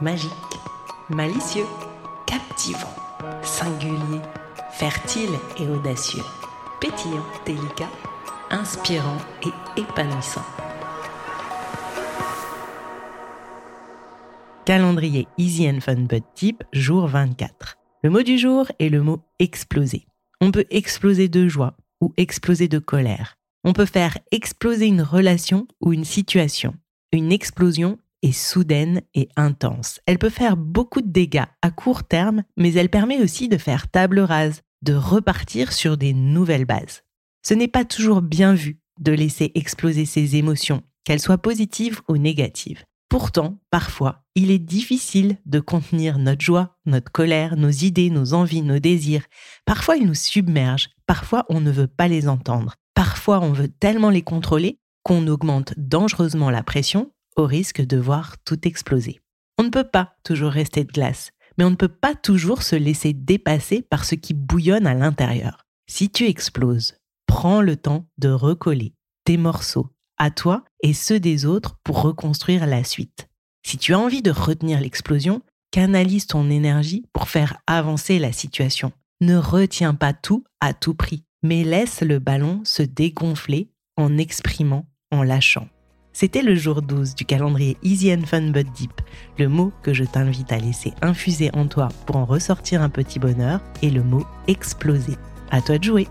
Magique, malicieux, captivant, singulier, fertile et audacieux, pétillant, délicat, inspirant et épanouissant. Calendrier Easy and Fun But Deep, jour 24. Le mot du jour est le mot exploser. On peut exploser de joie ou exploser de colère. On peut faire exploser une relation ou une situation. Une explosion est soudaine et intense. Elle peut faire beaucoup de dégâts à court terme, mais elle permet aussi de faire table rase, de repartir sur des nouvelles bases. Ce n'est pas toujours bien vu de laisser exploser ses émotions, qu'elles soient positives ou négatives. Pourtant, parfois, il est difficile de contenir notre joie, notre colère, nos idées, nos envies, nos désirs. Parfois, ils nous submergent, parfois, on ne veut pas les entendre. Parfois, on veut tellement les contrôler qu'on augmente dangereusement la pression au risque de voir tout exploser. On ne peut pas toujours rester de glace, mais on ne peut pas toujours se laisser dépasser par ce qui bouillonne à l'intérieur. Si tu exploses, prends le temps de recoller tes morceaux à toi et ceux des autres pour reconstruire la suite. Si tu as envie de retenir l'explosion, canalise ton énergie pour faire avancer la situation. Ne retiens pas tout à tout prix, mais laisse le ballon se dégonfler en exprimant, en lâchant. C'était le jour 12 du calendrier Easy and Fun But Deep. Le mot que je t'invite à laisser infuser en toi pour en ressortir un petit bonheur est le mot exploser. À toi de jouer!